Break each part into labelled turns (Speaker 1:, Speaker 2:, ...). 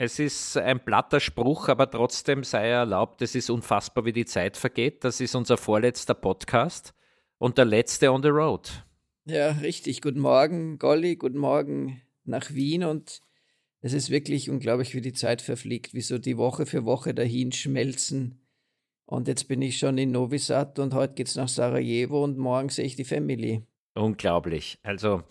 Speaker 1: Es ist ein platter Spruch, aber trotzdem sei erlaubt, es ist unfassbar, wie die Zeit vergeht. Das ist unser vorletzter Podcast und der letzte on the road.
Speaker 2: Ja, richtig. Guten Morgen, Golli. Guten Morgen nach Wien. Und es ist wirklich unglaublich, wie die Zeit verfliegt, wie so die Woche für Woche dahin schmelzen. Und jetzt bin ich schon in Novi Sad und heute geht es nach Sarajevo und morgen sehe ich die Family.
Speaker 1: Unglaublich. Also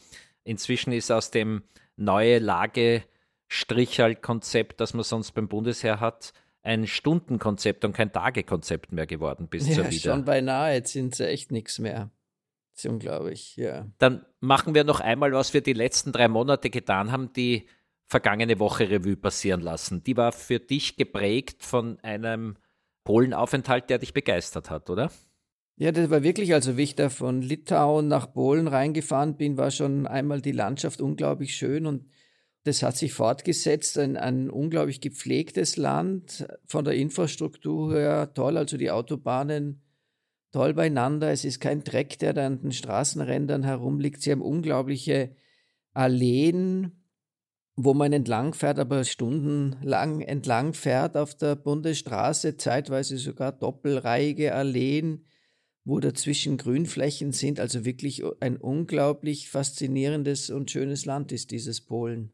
Speaker 1: inzwischen ist aus dem neue Lage Strichhaltkonzept, das man sonst beim Bundesheer hat, ein Stundenkonzept und kein Tagekonzept mehr geworden bis
Speaker 2: ja,
Speaker 1: zur Wieder.
Speaker 2: schon beinahe, jetzt sind sie echt nichts mehr. Das ist unglaublich, ja.
Speaker 1: Dann machen wir noch einmal, was wir die letzten drei Monate getan haben, die vergangene Woche Revue passieren lassen. Die war für dich geprägt von einem Polenaufenthalt, der dich begeistert hat, oder?
Speaker 2: Ja, das war wirklich, also wie ich da von Litauen nach Polen reingefahren bin, war schon einmal die Landschaft unglaublich schön und das hat sich fortgesetzt, ein, ein unglaublich gepflegtes Land, von der Infrastruktur her toll, also die Autobahnen toll beieinander. Es ist kein Dreck, der da an den Straßenrändern herumliegt. Sie haben unglaubliche Alleen, wo man entlang fährt, aber stundenlang entlang fährt auf der Bundesstraße, zeitweise sogar doppelreihige Alleen, wo dazwischen Grünflächen sind. Also wirklich ein unglaublich faszinierendes und schönes Land ist dieses Polen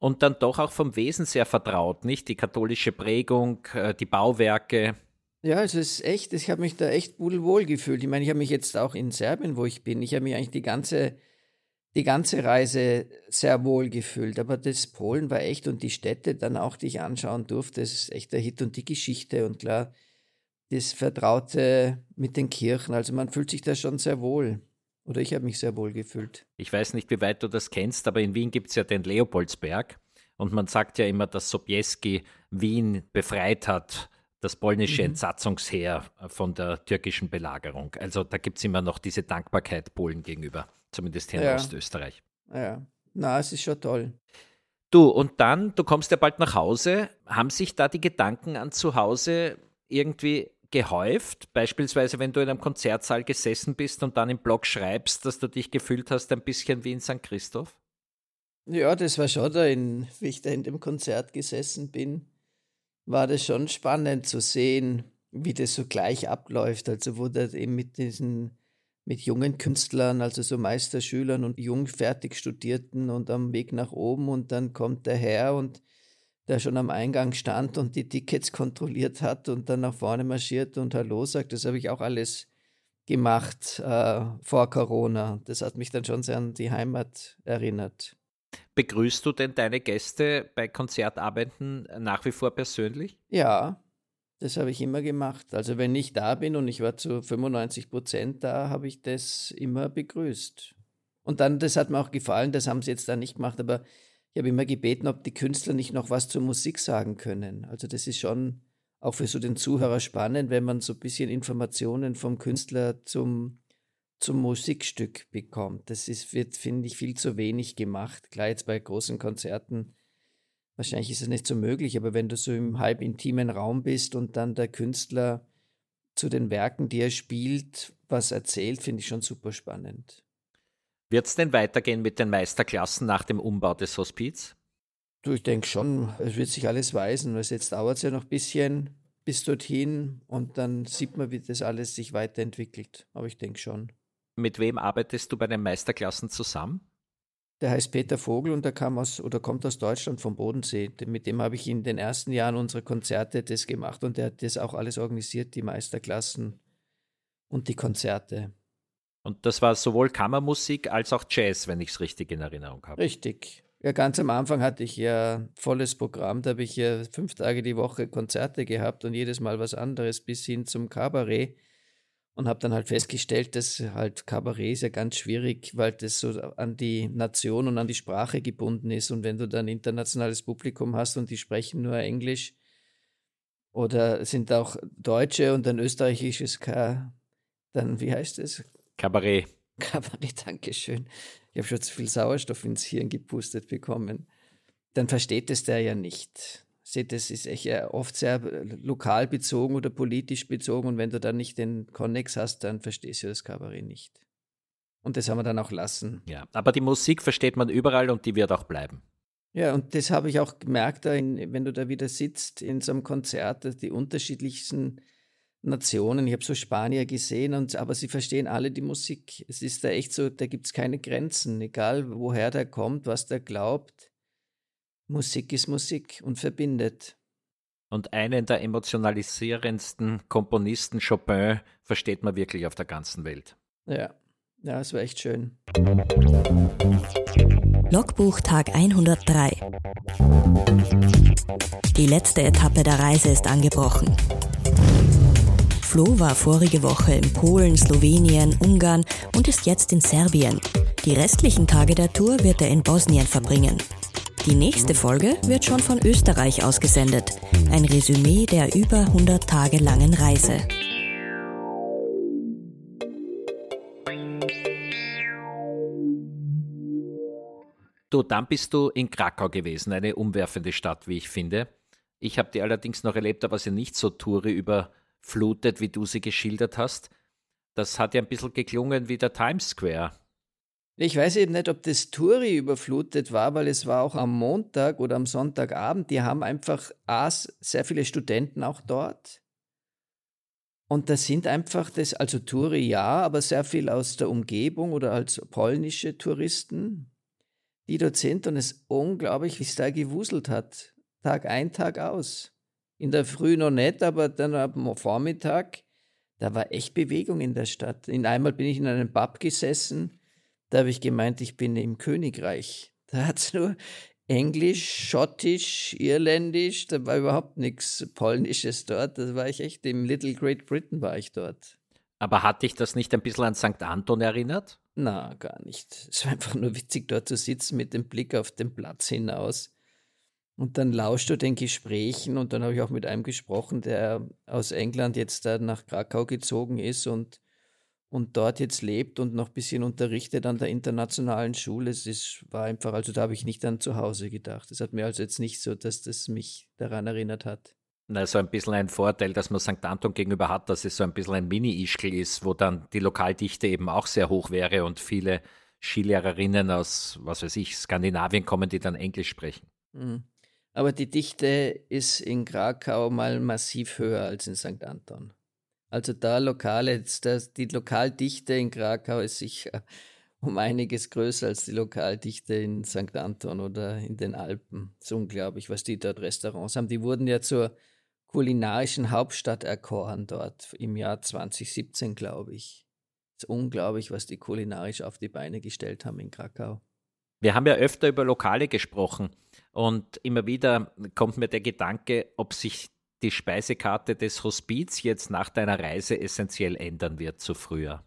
Speaker 1: und dann doch auch vom Wesen sehr vertraut, nicht? Die katholische Prägung, äh, die Bauwerke.
Speaker 2: Ja, es ist echt, ich habe mich da echt pudelwohl gefühlt. Ich meine, ich habe mich jetzt auch in Serbien, wo ich bin, ich habe mich eigentlich die ganze, die ganze Reise sehr wohl gefühlt. Aber das Polen war echt und die Städte dann auch, die ich anschauen durfte, das ist echt der Hit und die Geschichte und klar, das Vertraute mit den Kirchen. Also man fühlt sich da schon sehr wohl. Oder ich habe mich sehr wohl gefühlt.
Speaker 1: Ich weiß nicht, wie weit du das kennst, aber in Wien gibt es ja den Leopoldsberg. Und man sagt ja immer, dass Sobieski Wien befreit hat, das polnische mhm. Entsatzungsheer von der türkischen Belagerung. Also da gibt es immer noch diese Dankbarkeit Polen gegenüber, zumindest hier in Ostösterreich.
Speaker 2: Ja, na, es ist schon toll.
Speaker 1: Du, und dann, du kommst ja bald nach Hause. Haben sich da die Gedanken an zu Hause irgendwie gehäuft? Beispielsweise, wenn du in einem Konzertsaal gesessen bist und dann im Blog schreibst, dass du dich gefühlt hast, ein bisschen wie in St. Christoph?
Speaker 2: Ja, das war schon da, in, wie ich da in dem Konzert gesessen bin, war das schon spannend zu sehen, wie das so gleich abläuft. Also, wo da eben mit diesen, mit jungen Künstlern, also so Meisterschülern und jung fertig Studierten und am Weg nach oben und dann kommt der Herr und der schon am Eingang stand und die Tickets kontrolliert hat und dann nach vorne marschiert und Hallo sagt. Das habe ich auch alles gemacht äh, vor Corona. Das hat mich dann schon sehr an die Heimat erinnert.
Speaker 1: Begrüßt du denn deine Gäste bei Konzertabenden nach wie vor persönlich?
Speaker 2: Ja, das habe ich immer gemacht. Also wenn ich da bin und ich war zu 95 Prozent da, habe ich das immer begrüßt. Und dann, das hat mir auch gefallen, das haben sie jetzt da nicht gemacht, aber ich habe immer gebeten, ob die Künstler nicht noch was zur Musik sagen können. Also das ist schon auch für so den Zuhörer spannend, wenn man so ein bisschen Informationen vom Künstler zum, zum Musikstück bekommt. Das ist, wird, finde ich, viel zu wenig gemacht. Klar, jetzt bei großen Konzerten, wahrscheinlich ist es nicht so möglich, aber wenn du so im halb intimen Raum bist und dann der Künstler zu den Werken, die er spielt, was erzählt, finde ich schon super spannend.
Speaker 1: Wird es denn weitergehen mit den Meisterklassen nach dem Umbau des Hospiz?
Speaker 2: Du, ich denke schon, es wird sich alles weisen. weil jetzt dauert es ja noch ein bisschen bis dorthin und dann sieht man, wie das alles sich weiterentwickelt. Aber ich denke schon.
Speaker 1: Mit wem arbeitest du bei den Meisterklassen zusammen?
Speaker 2: Der heißt Peter Vogel und der kam aus oder kommt aus Deutschland vom Bodensee. Mit dem habe ich in den ersten Jahren unserer Konzerte das gemacht und der hat das auch alles organisiert, die Meisterklassen und die Konzerte.
Speaker 1: Und das war sowohl Kammermusik als auch Jazz, wenn ich es richtig in Erinnerung habe.
Speaker 2: Richtig. Ja, ganz am Anfang hatte ich ja volles Programm. Da habe ich ja fünf Tage die Woche Konzerte gehabt und jedes Mal was anderes bis hin zum Kabarett. Und habe dann halt festgestellt, dass halt Kabarett ist ja ganz schwierig, weil das so an die Nation und an die Sprache gebunden ist. Und wenn du dann internationales Publikum hast und die sprechen nur Englisch oder sind auch Deutsche und ein österreichisches K, dann wie heißt es?
Speaker 1: Kabarett.
Speaker 2: Kabarett, Dankeschön. Ich habe schon zu viel Sauerstoff ins Hirn gepustet bekommen. Dann versteht es der ja nicht. Seht, das ist echt oft sehr lokal bezogen oder politisch bezogen und wenn du dann nicht den Konnex hast, dann verstehst du das Kabarett nicht. Und das haben wir dann auch lassen.
Speaker 1: Ja, aber die Musik versteht man überall und die wird auch bleiben.
Speaker 2: Ja, und das habe ich auch gemerkt, wenn du da wieder sitzt in so einem Konzert, die unterschiedlichsten Nationen. Ich habe so Spanier gesehen, und, aber sie verstehen alle die Musik. Es ist da echt so, da gibt es keine Grenzen, egal woher der kommt, was der glaubt. Musik ist Musik und verbindet.
Speaker 1: Und einen der emotionalisierendsten Komponisten, Chopin, versteht man wirklich auf der ganzen Welt.
Speaker 2: Ja, ja, es war echt schön.
Speaker 3: Logbuch Tag 103. Die letzte Etappe der Reise ist angebrochen. Flo war vorige Woche in Polen, Slowenien, Ungarn und ist jetzt in Serbien. Die restlichen Tage der Tour wird er in Bosnien verbringen. Die nächste Folge wird schon von Österreich ausgesendet. Ein Resümee der über 100 Tage langen Reise.
Speaker 1: Du, dann bist du in Krakau gewesen, eine umwerfende Stadt, wie ich finde. Ich habe die allerdings noch erlebt, aber sie nicht so Touri über flutet, wie du sie geschildert hast. Das hat ja ein bisschen geklungen wie der Times Square.
Speaker 2: Ich weiß eben nicht, ob das Touri überflutet war, weil es war auch am Montag oder am Sonntagabend. Die haben einfach sehr viele Studenten auch dort. Und das sind einfach das, also Touri ja, aber sehr viel aus der Umgebung oder als polnische Touristen, die dort sind. Und es unglaublich, wie es da gewuselt hat. Tag ein, Tag aus. In der Früh noch nicht, aber dann am Vormittag, da war echt Bewegung in der Stadt. In einmal bin ich in einem Pub gesessen, da habe ich gemeint, ich bin im Königreich. Da hat es nur Englisch, Schottisch, Irländisch, da war überhaupt nichts Polnisches dort. Da war ich echt im Little Great Britain war ich dort.
Speaker 1: Aber hat dich das nicht ein bisschen an St. Anton erinnert?
Speaker 2: Na, gar nicht. Es war einfach nur witzig, dort zu sitzen mit dem Blick auf den Platz hinaus. Und dann lauscht du den Gesprächen und dann habe ich auch mit einem gesprochen, der aus England jetzt da nach Krakau gezogen ist und, und dort jetzt lebt und noch ein bisschen unterrichtet an der internationalen Schule. Es ist, war einfach, also da habe ich nicht an zu Hause gedacht. Das hat mir also jetzt nicht so, dass das mich daran erinnert hat.
Speaker 1: Na, so ein bisschen ein Vorteil, dass man St. Anton gegenüber hat, dass es so ein bisschen ein Mini-Ischgl ist, wo dann die Lokaldichte eben auch sehr hoch wäre und viele Skilehrerinnen aus, was weiß ich, Skandinavien kommen, die dann Englisch sprechen.
Speaker 2: Mhm. Aber die Dichte ist in Krakau mal massiv höher als in St. Anton. Also da lokale, das, die Lokaldichte in Krakau ist sicher um einiges größer als die Lokaldichte in St. Anton oder in den Alpen. Es ist unglaublich, was die dort Restaurants haben. Die wurden ja zur kulinarischen Hauptstadt erkoren dort im Jahr 2017, glaube ich. Es ist unglaublich, was die kulinarisch auf die Beine gestellt haben in Krakau.
Speaker 1: Wir haben ja öfter über Lokale gesprochen und immer wieder kommt mir der Gedanke, ob sich die Speisekarte des Hospiz jetzt nach deiner Reise essentiell ändern wird zu früher.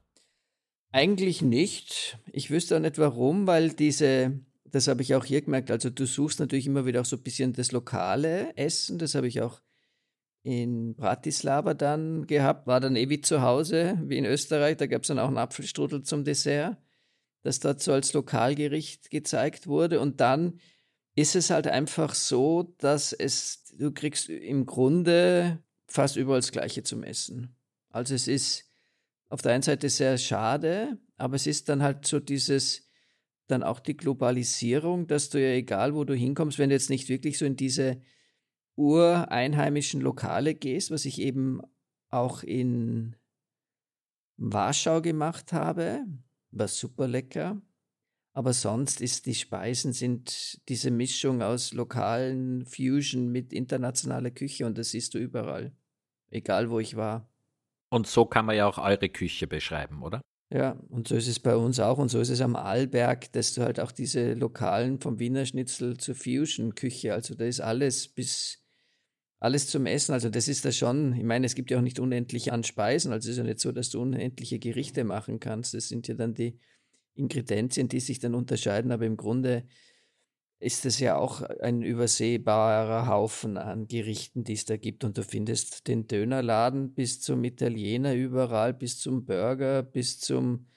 Speaker 2: Eigentlich nicht. Ich wüsste auch nicht warum, weil diese, das habe ich auch hier gemerkt, also du suchst natürlich immer wieder auch so ein bisschen das lokale Essen, das habe ich auch in Bratislava dann gehabt, war dann eh wie zu Hause, wie in Österreich, da gab es dann auch einen Apfelstrudel zum Dessert das dort so als Lokalgericht gezeigt wurde. Und dann ist es halt einfach so, dass es, du kriegst im Grunde fast überall das Gleiche zum Essen. Also es ist auf der einen Seite sehr schade, aber es ist dann halt so dieses, dann auch die Globalisierung, dass du ja egal, wo du hinkommst, wenn du jetzt nicht wirklich so in diese ureinheimischen Lokale gehst, was ich eben auch in Warschau gemacht habe, war super lecker. Aber sonst ist die Speisen sind diese Mischung aus lokalen Fusion mit internationaler Küche und das siehst du überall, egal wo ich war.
Speaker 1: Und so kann man ja auch eure Küche beschreiben, oder?
Speaker 2: Ja, und so ist es bei uns auch und so ist es am Arlberg, dass du halt auch diese lokalen vom Wiener Schnitzel zur Fusion-Küche, also da ist alles bis alles zum Essen. Also das ist da schon, ich meine, es gibt ja auch nicht unendlich an Speisen, also es ist ja nicht so, dass du unendliche Gerichte machen kannst. Das sind ja dann die Ingredienzien, die sich dann unterscheiden, aber im Grunde ist es ja auch ein übersehbarer Haufen an Gerichten, die es da gibt. Und du findest den Dönerladen bis zum Italiener überall, bis zum Burger, bis zum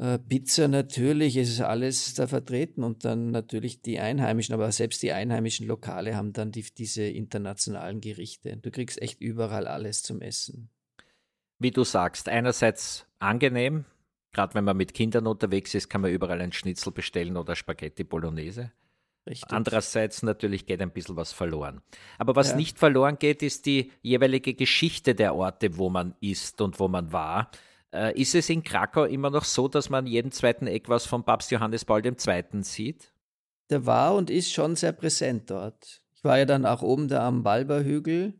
Speaker 2: äh, Pizza natürlich, es ist alles da vertreten und dann natürlich die Einheimischen, aber selbst die einheimischen Lokale haben dann die, diese internationalen Gerichte. Du kriegst echt überall alles zum Essen.
Speaker 1: Wie du sagst, einerseits angenehm, Gerade wenn man mit Kindern unterwegs ist, kann man überall ein Schnitzel bestellen oder Spaghetti Bolognese. Richtig. Andererseits natürlich geht ein bisschen was verloren. Aber was ja. nicht verloren geht, ist die jeweilige Geschichte der Orte, wo man ist und wo man war. Äh, ist es in Krakau immer noch so, dass man jeden zweiten Eck was von Papst Johannes Paul II. sieht?
Speaker 2: Der war und ist schon sehr präsent dort. Ich war ja dann auch oben da am Balberhügel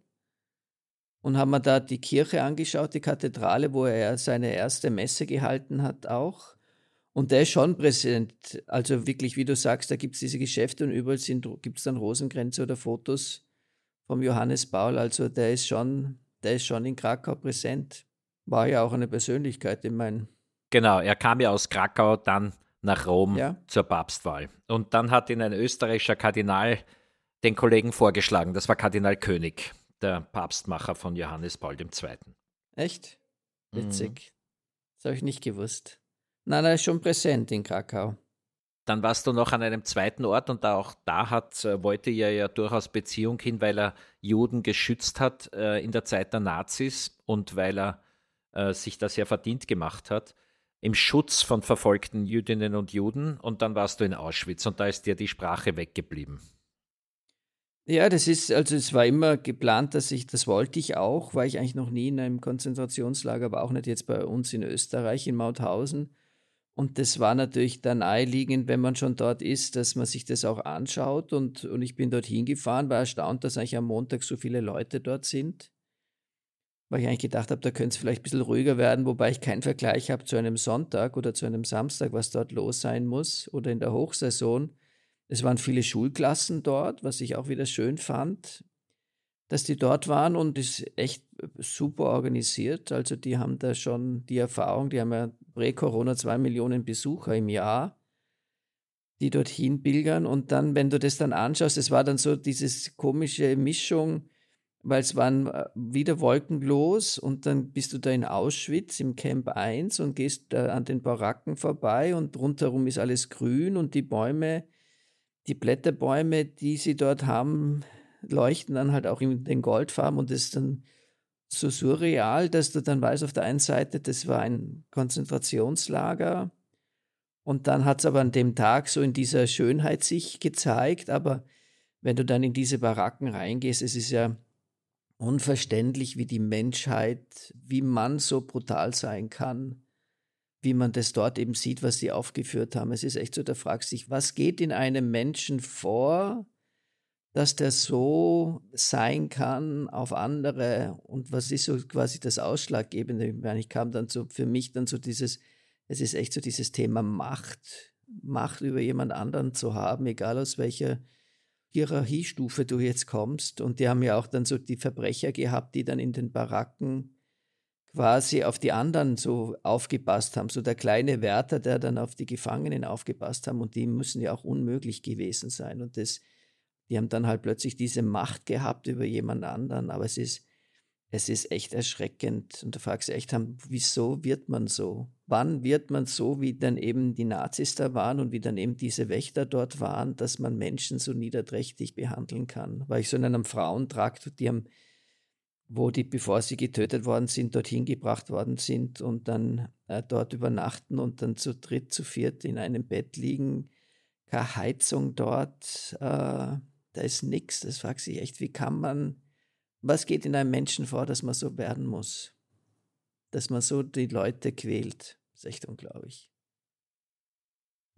Speaker 2: und haben mir da die Kirche angeschaut, die Kathedrale, wo er seine erste Messe gehalten hat auch. Und der ist schon präsent. Also wirklich, wie du sagst, da gibt es diese Geschäfte und überall gibt es dann Rosenkränze oder Fotos vom Johannes Paul. Also der ist schon, der ist schon in Krakau präsent. War ja auch eine Persönlichkeit, ich meine.
Speaker 1: Genau, er kam ja aus Krakau dann nach Rom ja. zur Papstwahl. Und dann hat ihn ein österreichischer Kardinal den Kollegen vorgeschlagen. Das war Kardinal König der Papstmacher von Johannes Paul II.
Speaker 2: Echt? Witzig. Mhm. Das habe ich nicht gewusst. Nein, er ist schon präsent in Krakau.
Speaker 1: Dann warst du noch an einem zweiten Ort und auch da hat, äh, wollte er ja durchaus Beziehung hin, weil er Juden geschützt hat äh, in der Zeit der Nazis und weil er äh, sich das ja verdient gemacht hat im Schutz von verfolgten Jüdinnen und Juden und dann warst du in Auschwitz und da ist dir die Sprache weggeblieben.
Speaker 2: Ja, das ist, also es war immer geplant, dass ich, das wollte ich auch, war ich eigentlich noch nie in einem Konzentrationslager, aber auch nicht jetzt bei uns in Österreich, in Mauthausen. Und das war natürlich dann naheliegend, wenn man schon dort ist, dass man sich das auch anschaut. Und, und ich bin dorthin gefahren, war erstaunt, dass eigentlich am Montag so viele Leute dort sind. Weil ich eigentlich gedacht habe, da könnte es vielleicht ein bisschen ruhiger werden, wobei ich keinen Vergleich habe zu einem Sonntag oder zu einem Samstag, was dort los sein muss oder in der Hochsaison. Es waren viele Schulklassen dort, was ich auch wieder schön fand, dass die dort waren und ist echt super organisiert. Also die haben da schon die Erfahrung, die haben ja prä-Corona zwei Millionen Besucher im Jahr, die dorthin pilgern. Und dann, wenn du das dann anschaust, es war dann so diese komische Mischung, weil es waren äh, wieder wolkenlos und dann bist du da in Auschwitz im Camp 1 und gehst da an den Baracken vorbei und rundherum ist alles grün und die Bäume die Blätterbäume, die sie dort haben, leuchten dann halt auch in den Goldfarben und das ist dann so surreal, dass du dann weißt, auf der einen Seite, das war ein Konzentrationslager und dann hat es aber an dem Tag so in dieser Schönheit sich gezeigt, aber wenn du dann in diese Baracken reingehst, es ist ja unverständlich, wie die Menschheit, wie man so brutal sein kann wie man das dort eben sieht, was sie aufgeführt haben. Es ist echt so, da fragst du dich, was geht in einem Menschen vor, dass der so sein kann auf andere und was ist so quasi das Ausschlaggebende? Ich kam dann so für mich dann so dieses, es ist echt so dieses Thema Macht, Macht über jemand anderen zu haben, egal aus welcher Hierarchiestufe du jetzt kommst. Und die haben ja auch dann so die Verbrecher gehabt, die dann in den Baracken quasi auf die anderen so aufgepasst haben. So der kleine Wärter, der dann auf die Gefangenen aufgepasst haben und die müssen ja auch unmöglich gewesen sein. Und das, die haben dann halt plötzlich diese Macht gehabt über jemand anderen. Aber es ist, es ist echt erschreckend. Und da fragst du echt, wieso wird man so? Wann wird man so, wie dann eben die Nazis da waren und wie dann eben diese Wächter dort waren, dass man Menschen so niederträchtig behandeln kann? Weil ich so in einem Frauentrakt, die haben wo die, bevor sie getötet worden sind, dorthin gebracht worden sind und dann äh, dort übernachten und dann zu dritt, zu viert in einem Bett liegen. Keine Heizung dort, äh, da ist nichts. Das fragt sich echt, wie kann man, was geht in einem Menschen vor, dass man so werden muss? Dass man so die Leute quält. Das ist echt unglaublich.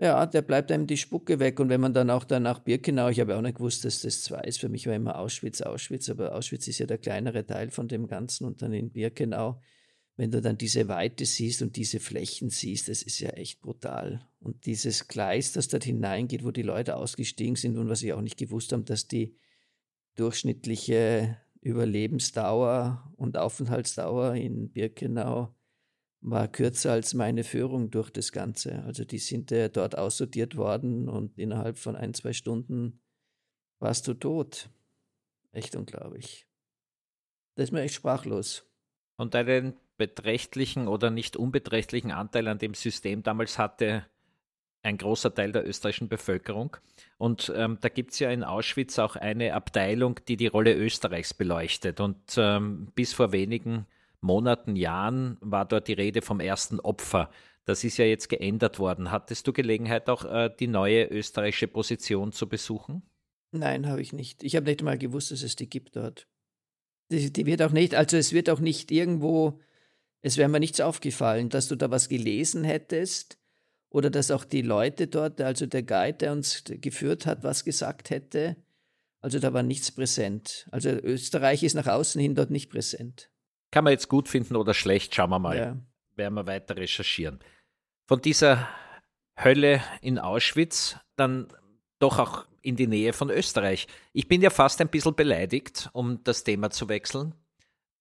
Speaker 2: Ja, der bleibt einem die Spucke weg. Und wenn man dann auch dann nach Birkenau, ich habe auch nicht gewusst, dass das zwei ist. Für mich war immer Auschwitz, Auschwitz, aber Auschwitz ist ja der kleinere Teil von dem Ganzen. Und dann in Birkenau, wenn du dann diese Weite siehst und diese Flächen siehst, das ist ja echt brutal. Und dieses Gleis, das dort hineingeht, wo die Leute ausgestiegen sind und was ich auch nicht gewusst habe, dass die durchschnittliche Überlebensdauer und Aufenthaltsdauer in Birkenau war kürzer als meine Führung durch das Ganze. Also die sind ja dort aussortiert worden und innerhalb von ein, zwei Stunden warst du tot. Echt unglaublich. Das ist mir echt sprachlos.
Speaker 1: Und einen beträchtlichen oder nicht unbeträchtlichen Anteil an dem System damals hatte ein großer Teil der österreichischen Bevölkerung. Und ähm, da gibt es ja in Auschwitz auch eine Abteilung, die die Rolle Österreichs beleuchtet. Und ähm, bis vor wenigen Monaten, Jahren war dort die Rede vom ersten Opfer. Das ist ja jetzt geändert worden. Hattest du Gelegenheit, auch äh, die neue österreichische Position zu besuchen?
Speaker 2: Nein, habe ich nicht. Ich habe nicht mal gewusst, dass es die gibt dort. Die, die, wird auch nicht, also es wird auch nicht irgendwo, es wäre mir nichts aufgefallen, dass du da was gelesen hättest oder dass auch die Leute dort, also der Guide, der uns geführt hat, was gesagt hätte. Also da war nichts präsent. Also Österreich ist nach außen hin dort nicht präsent.
Speaker 1: Kann man jetzt gut finden oder schlecht, schauen wir mal. Ja. Werden wir weiter recherchieren. Von dieser Hölle in Auschwitz dann doch auch in die Nähe von Österreich. Ich bin ja fast ein bisschen beleidigt, um das Thema zu wechseln,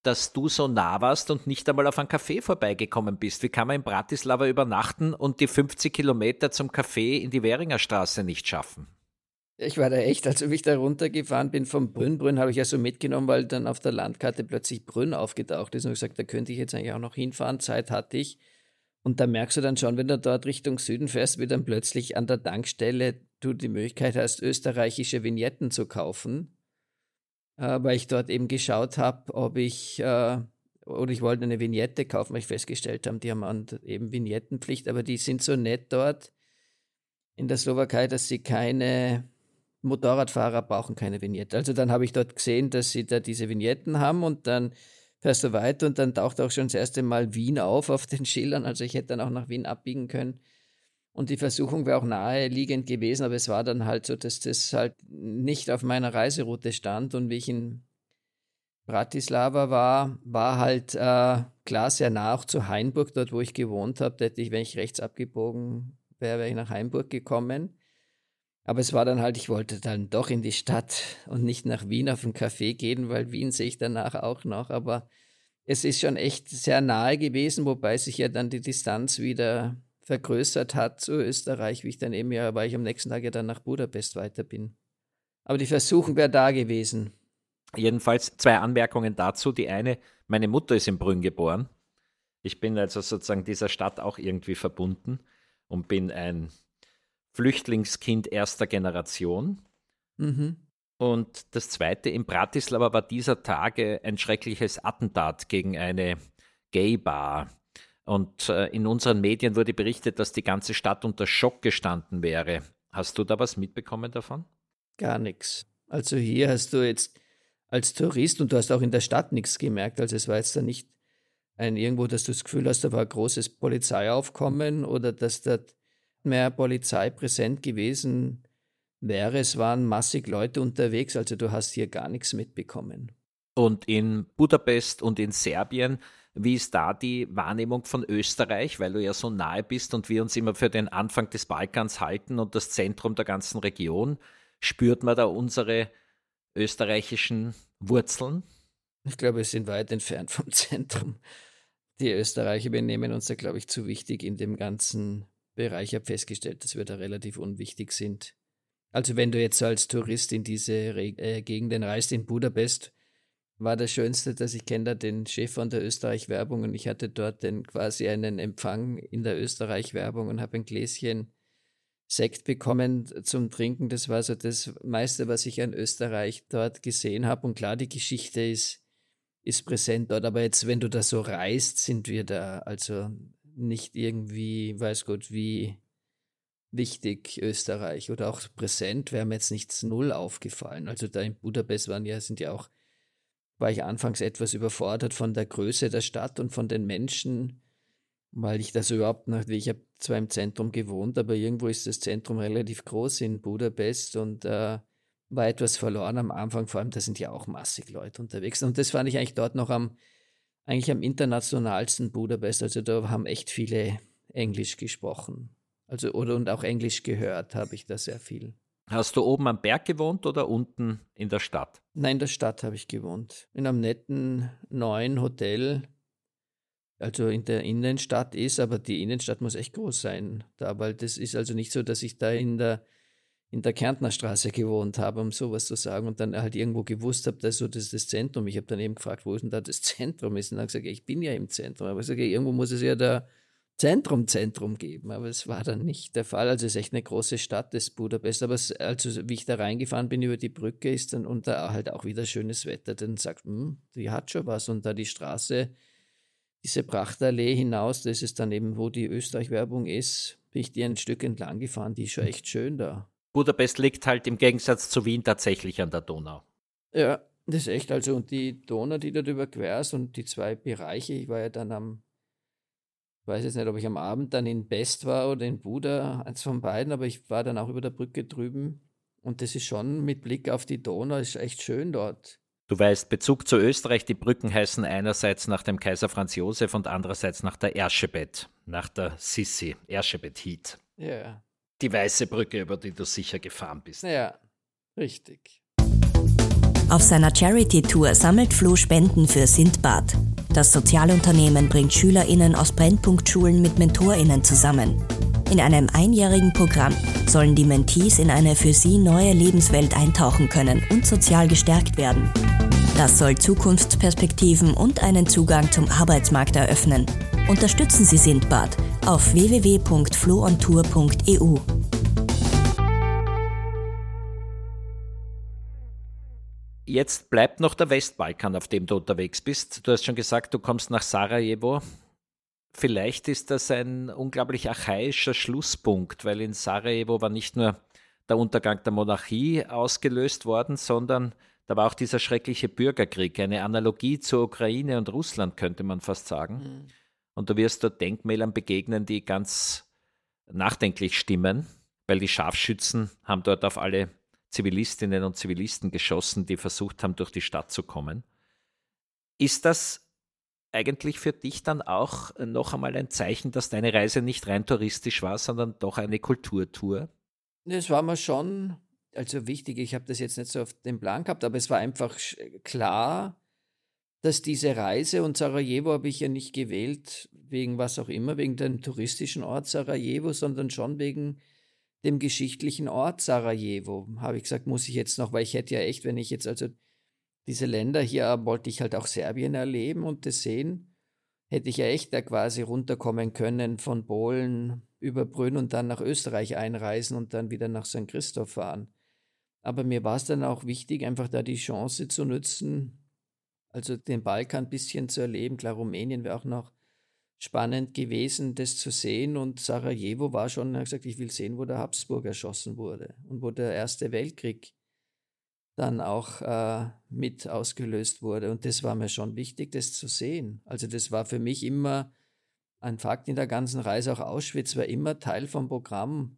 Speaker 1: dass du so nah warst und nicht einmal auf ein Café vorbeigekommen bist. Wie kann man in Bratislava übernachten und die 50 Kilometer zum Café in die Währinger Straße nicht schaffen?
Speaker 2: Ich war da echt, als ich da runtergefahren bin vom Brünn, habe ich ja so mitgenommen, weil dann auf der Landkarte plötzlich Brünn aufgetaucht ist. Und ich gesagt, da könnte ich jetzt eigentlich auch noch hinfahren, Zeit hatte ich. Und da merkst du dann schon, wenn du dort Richtung Süden fährst, wie dann plötzlich an der Tankstelle du die Möglichkeit hast, österreichische Vignetten zu kaufen, äh, weil ich dort eben geschaut habe, ob ich, äh, oder ich wollte eine Vignette kaufen, weil ich festgestellt habe, die haben eben Vignettenpflicht, aber die sind so nett dort. In der Slowakei, dass sie keine Motorradfahrer brauchen keine Vignette. Also dann habe ich dort gesehen, dass sie da diese Vignetten haben und dann fährst du weiter und dann taucht auch schon das erste Mal Wien auf auf den Schildern. Also ich hätte dann auch nach Wien abbiegen können. Und die Versuchung wäre auch naheliegend gewesen, aber es war dann halt so, dass das halt nicht auf meiner Reiseroute stand. Und wie ich in Bratislava war, war halt äh, klar sehr nah auch zu Hainburg, dort wo ich gewohnt habe. hätte ich, wenn ich rechts abgebogen wäre, wäre ich nach Hainburg gekommen. Aber es war dann halt, ich wollte dann doch in die Stadt und nicht nach Wien auf ein Café gehen, weil Wien sehe ich danach auch noch. Aber es ist schon echt sehr nahe gewesen, wobei sich ja dann die Distanz wieder vergrößert hat zu Österreich, wie ich dann eben ja, weil ich am nächsten Tag ja dann nach Budapest weiter bin. Aber die Versuchung wäre da gewesen.
Speaker 1: Jedenfalls zwei Anmerkungen dazu. Die eine, meine Mutter ist in Brünn geboren. Ich bin also sozusagen dieser Stadt auch irgendwie verbunden und bin ein Flüchtlingskind erster Generation. Mhm. Und das Zweite, in Bratislava war dieser Tage ein schreckliches Attentat gegen eine Gay-Bar. Und äh, in unseren Medien wurde berichtet, dass die ganze Stadt unter Schock gestanden wäre. Hast du da was mitbekommen davon?
Speaker 2: Gar nichts. Also hier hast du jetzt als Tourist und du hast auch in der Stadt nichts gemerkt. Also es war jetzt da nicht ein irgendwo, dass du das Gefühl hast, da war ein großes Polizeiaufkommen oder dass da mehr Polizei präsent gewesen wäre. Es waren massig Leute unterwegs, also du hast hier gar nichts mitbekommen.
Speaker 1: Und in Budapest und in Serbien, wie ist da die Wahrnehmung von Österreich, weil du ja so nahe bist und wir uns immer für den Anfang des Balkans halten und das Zentrum der ganzen Region? Spürt man da unsere österreichischen Wurzeln?
Speaker 2: Ich glaube, wir sind weit entfernt vom Zentrum. Die Österreicher, wir nehmen uns da, glaube ich, zu wichtig in dem ganzen Bereich habe festgestellt, dass wir da relativ unwichtig sind. Also wenn du jetzt als Tourist in diese äh, Gegenden reist, in Budapest, war das Schönste, dass ich kenne da den Chef von der Österreich-Werbung und ich hatte dort den, quasi einen Empfang in der Österreich-Werbung und habe ein Gläschen Sekt bekommen zum Trinken. Das war so das meiste, was ich an Österreich dort gesehen habe. Und klar, die Geschichte ist, ist präsent dort. Aber jetzt, wenn du da so reist, sind wir da also nicht irgendwie, weiß Gott, wie wichtig Österreich oder auch präsent, wäre mir jetzt nichts null aufgefallen. Also da in Budapest waren ja, sind ja auch, war ich anfangs etwas überfordert von der Größe der Stadt und von den Menschen. weil ich das überhaupt nach, ich habe zwar im Zentrum gewohnt, aber irgendwo ist das Zentrum relativ groß in Budapest und äh, war etwas verloren am Anfang, vor allem da sind ja auch massig Leute unterwegs und das fand ich eigentlich dort noch am, eigentlich am internationalsten Budapest, also da haben echt viele Englisch gesprochen, also oder und auch Englisch gehört habe ich da sehr viel.
Speaker 1: Hast du oben am Berg gewohnt oder unten in der Stadt?
Speaker 2: Nein, in der Stadt habe ich gewohnt. In einem netten neuen Hotel also in der Innenstadt ist, aber die Innenstadt muss echt groß sein. Da, weil das ist also nicht so, dass ich da in der, in der Kärntner Straße gewohnt habe, um sowas zu sagen, und dann halt irgendwo gewusst habe, dass so das das Zentrum. Ich habe dann eben gefragt, wo ist denn da das Zentrum ist? Und dann gesagt, ich bin ja im Zentrum. Aber ich sage, irgendwo muss es ja da Zentrum, Zentrum geben. Aber es war dann nicht der Fall. Also es ist echt eine große Stadt, das Budapest. Aber es, also wie ich da reingefahren bin über die Brücke, ist dann und da halt auch wieder schönes Wetter. Dann sagt, hm, die hat schon was. Und da die Straße diese Prachtallee hinaus, das ist dann eben, wo die Österreich-Werbung ist, bin ich die ein Stück entlang gefahren, die ist schon echt schön da.
Speaker 1: Budapest liegt halt im Gegensatz zu Wien tatsächlich an der Donau.
Speaker 2: Ja, das ist echt, also und die Donau, die dort überquerst und die zwei Bereiche, ich war ja dann am, ich weiß jetzt nicht, ob ich am Abend dann in Best war oder in Buda, eins von beiden, aber ich war dann auch über der Brücke drüben und das ist schon mit Blick auf die Donau, ist echt schön dort.
Speaker 1: Du weißt, Bezug zu Österreich, die Brücken heißen einerseits nach dem Kaiser Franz Josef und andererseits nach der Erschebet, nach der Sissi, Erschebet Heat.
Speaker 2: Ja.
Speaker 1: Die weiße Brücke, über die du sicher gefahren bist.
Speaker 2: Ja, richtig.
Speaker 3: Auf seiner Charity-Tour sammelt Flo Spenden für Sindbad. Das Sozialunternehmen bringt SchülerInnen aus Brennpunktschulen mit MentorInnen zusammen. In einem einjährigen Programm sollen die Mentees in eine für sie neue Lebenswelt eintauchen können und sozial gestärkt werden. Das soll Zukunftsperspektiven und einen Zugang zum Arbeitsmarkt eröffnen. Unterstützen Sie Sindbad auf www.floontour.eu.
Speaker 1: Jetzt bleibt noch der Westbalkan, auf dem du unterwegs bist. Du hast schon gesagt, du kommst nach Sarajevo. Vielleicht ist das ein unglaublich archaischer Schlusspunkt, weil in Sarajevo war nicht nur der Untergang der Monarchie ausgelöst worden, sondern da war auch dieser schreckliche Bürgerkrieg, eine Analogie zur Ukraine und Russland, könnte man fast sagen. Mhm. Und du wirst dort Denkmälern begegnen, die ganz nachdenklich stimmen, weil die Scharfschützen haben dort auf alle Zivilistinnen und Zivilisten geschossen, die versucht haben, durch die Stadt zu kommen. Ist das eigentlich für dich dann auch noch einmal ein Zeichen, dass deine Reise nicht rein touristisch war, sondern doch eine Kulturtour?
Speaker 2: Das war mir schon also wichtig. Ich habe das jetzt nicht so auf den Plan gehabt, aber es war einfach klar, dass diese Reise und Sarajevo habe ich ja nicht gewählt, wegen was auch immer, wegen dem touristischen Ort Sarajevo, sondern schon wegen dem geschichtlichen Ort Sarajevo. Habe ich gesagt, muss ich jetzt noch, weil ich hätte ja echt, wenn ich jetzt also diese Länder hier wollte ich halt auch Serbien erleben und das sehen, hätte ich ja echt da quasi runterkommen können von Polen über Brünn und dann nach Österreich einreisen und dann wieder nach St. Christoph fahren. Aber mir war es dann auch wichtig, einfach da die Chance zu nutzen, also den Balkan ein bisschen zu erleben. Klar, Rumänien wäre auch noch spannend gewesen, das zu sehen. Und Sarajevo war schon, hat gesagt, ich will sehen, wo der Habsburg erschossen wurde und wo der Erste Weltkrieg dann auch äh, mit ausgelöst wurde. Und das war mir schon wichtig, das zu sehen. Also das war für mich immer ein Fakt in der ganzen Reise. Auch Auschwitz war immer Teil vom Programm.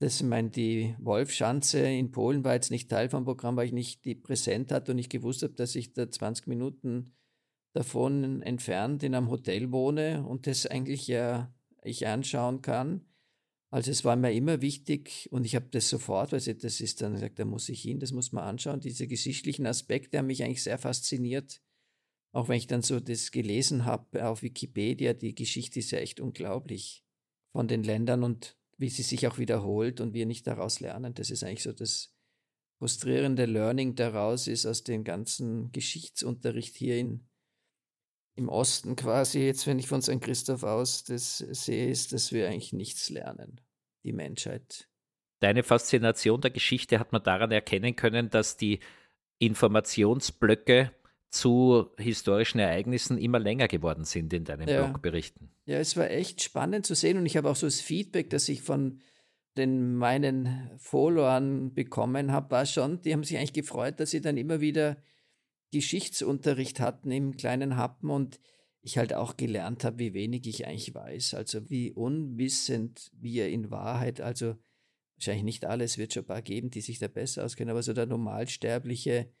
Speaker 2: Das, ich meine, die Wolfschanze in Polen war jetzt nicht Teil vom Programm, weil ich nicht die präsent hatte und ich gewusst habe, dass ich da 20 Minuten davon entfernt in einem Hotel wohne und das eigentlich ja ich anschauen kann. Also es war mir immer wichtig und ich habe das sofort, weil das ist dann gesagt, da muss ich hin, das muss man anschauen. Diese geschichtlichen Aspekte haben mich eigentlich sehr fasziniert. Auch wenn ich dann so das gelesen habe auf Wikipedia, die Geschichte ist ja echt unglaublich von den Ländern und wie sie sich auch wiederholt und wir nicht daraus lernen. Das ist eigentlich so das frustrierende Learning daraus ist aus dem ganzen Geschichtsunterricht hier in, im Osten quasi, jetzt wenn ich von St. Christoph aus das sehe, ist, dass wir eigentlich nichts lernen, die Menschheit.
Speaker 1: Deine Faszination der Geschichte hat man daran erkennen können, dass die Informationsblöcke zu historischen Ereignissen immer länger geworden sind in deinen ja. Blogberichten.
Speaker 2: Ja, es war echt spannend zu sehen und ich habe auch so das Feedback, das ich von den meinen Followern bekommen habe, war schon, die haben sich eigentlich gefreut, dass sie dann immer wieder Geschichtsunterricht hatten im kleinen Happen und ich halt auch gelernt habe, wie wenig ich eigentlich weiß. Also wie unwissend wir in Wahrheit, also wahrscheinlich nicht alles, wird schon ein paar geben, die sich da besser auskennen, aber so der normalsterbliche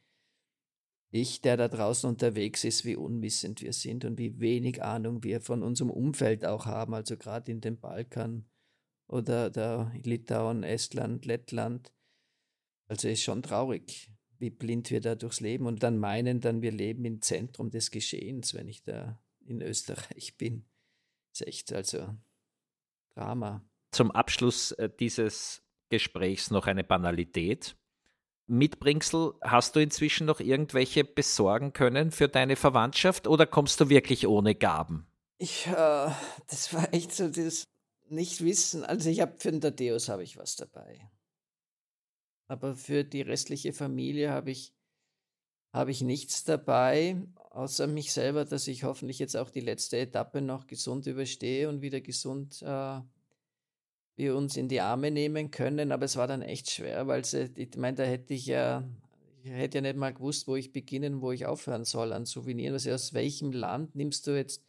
Speaker 2: Ich, der da draußen unterwegs ist, wie unwissend wir sind und wie wenig Ahnung wir von unserem Umfeld auch haben, also gerade in den Balkan oder da Litauen, Estland, Lettland. Also ist schon traurig, wie blind wir da durchs Leben und dann meinen dann, wir leben im Zentrum des Geschehens, wenn ich da in Österreich bin. Das ist echt also Drama.
Speaker 1: Zum Abschluss äh, dieses Gesprächs noch eine Banalität. Mitbringsel, hast du inzwischen noch irgendwelche besorgen können für deine Verwandtschaft oder kommst du wirklich ohne Gaben?
Speaker 2: Ich, äh, das war echt so das Nicht-Wissen. Also ich habe für den Tadeus habe ich was dabei. Aber für die restliche Familie habe ich, habe ich nichts dabei, außer mich selber, dass ich hoffentlich jetzt auch die letzte Etappe noch gesund überstehe und wieder gesund äh, wir uns in die Arme nehmen können, aber es war dann echt schwer, weil sie, ich meine, da hätte ich ja, ich hätte ja nicht mal gewusst, wo ich beginnen, wo ich aufhören soll an Souveniren. Also aus welchem Land nimmst du jetzt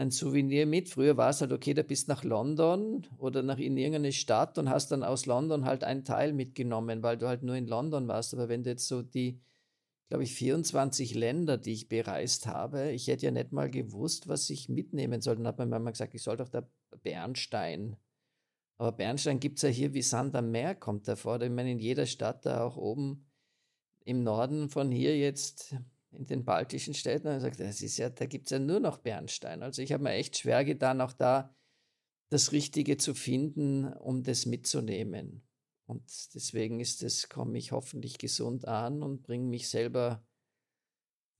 Speaker 2: ein Souvenir mit? Früher war es halt, okay, da bist nach London oder nach in irgendeine Stadt und hast dann aus London halt einen Teil mitgenommen, weil du halt nur in London warst. Aber wenn du jetzt so die, glaube ich, 24 Länder, die ich bereist habe, ich hätte ja nicht mal gewusst, was ich mitnehmen soll. Dann hat meine Mama gesagt, ich soll doch da Bernstein aber Bernstein gibt es ja hier wie Sand am Meer, kommt davor. Ich meine, in jeder Stadt, da auch oben im Norden von hier jetzt in den baltischen Städten, und sagt, das ist ja, da gibt es ja nur noch Bernstein. Also ich habe mir echt schwer getan, auch da das Richtige zu finden, um das mitzunehmen. Und deswegen ist es, komme ich hoffentlich gesund an und bringe mich selber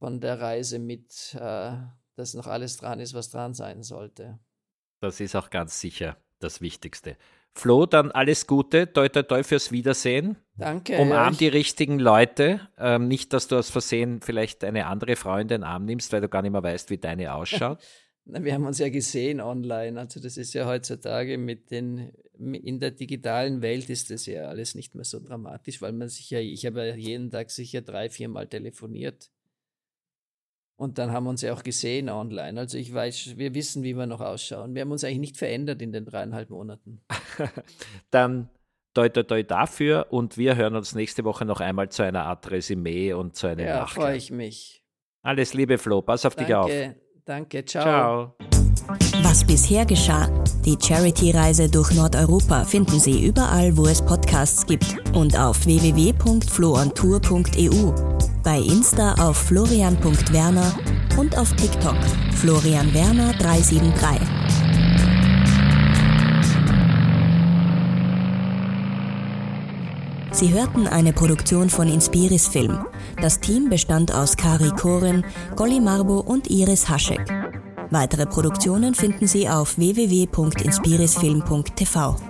Speaker 2: von der Reise mit, äh, dass noch alles dran ist, was dran sein sollte.
Speaker 1: Das ist auch ganz sicher das Wichtigste. Flo, dann alles Gute, toi toi toi fürs Wiedersehen.
Speaker 2: Danke.
Speaker 1: Umarm ja, die richtigen Leute. Ähm, nicht, dass du aus Versehen vielleicht eine andere Frau in den Arm nimmst, weil du gar nicht mehr weißt, wie deine ausschaut.
Speaker 2: Wir haben uns ja gesehen online. Also das ist ja heutzutage mit den in der digitalen Welt ist das ja alles nicht mehr so dramatisch, weil man sich ja, ich habe ja jeden Tag sicher drei, viermal telefoniert. Und dann haben wir uns ja auch gesehen online. Also ich weiß, wir wissen, wie wir noch ausschauen. Wir haben uns eigentlich nicht verändert in den dreieinhalb Monaten.
Speaker 1: dann toi toi toi dafür und wir hören uns nächste Woche noch einmal zu einer Art Resümee und zu einem
Speaker 2: Ja, freue ich mich.
Speaker 1: Alles Liebe, Flo. Pass auf
Speaker 2: danke,
Speaker 1: dich auf.
Speaker 2: Danke, ciao. Ciao.
Speaker 3: Was bisher geschah. Die Charity-Reise durch Nordeuropa finden Sie überall, wo es Podcasts gibt und auf www.floontour.eu bei Insta auf florian.werner und auf TikTok florianwerner 373. Sie hörten eine Produktion von Inspiris Film. Das Team bestand aus Kari Koren, Golly Marbo und Iris Haschek. Weitere Produktionen finden Sie auf www.inspirisfilm.tv.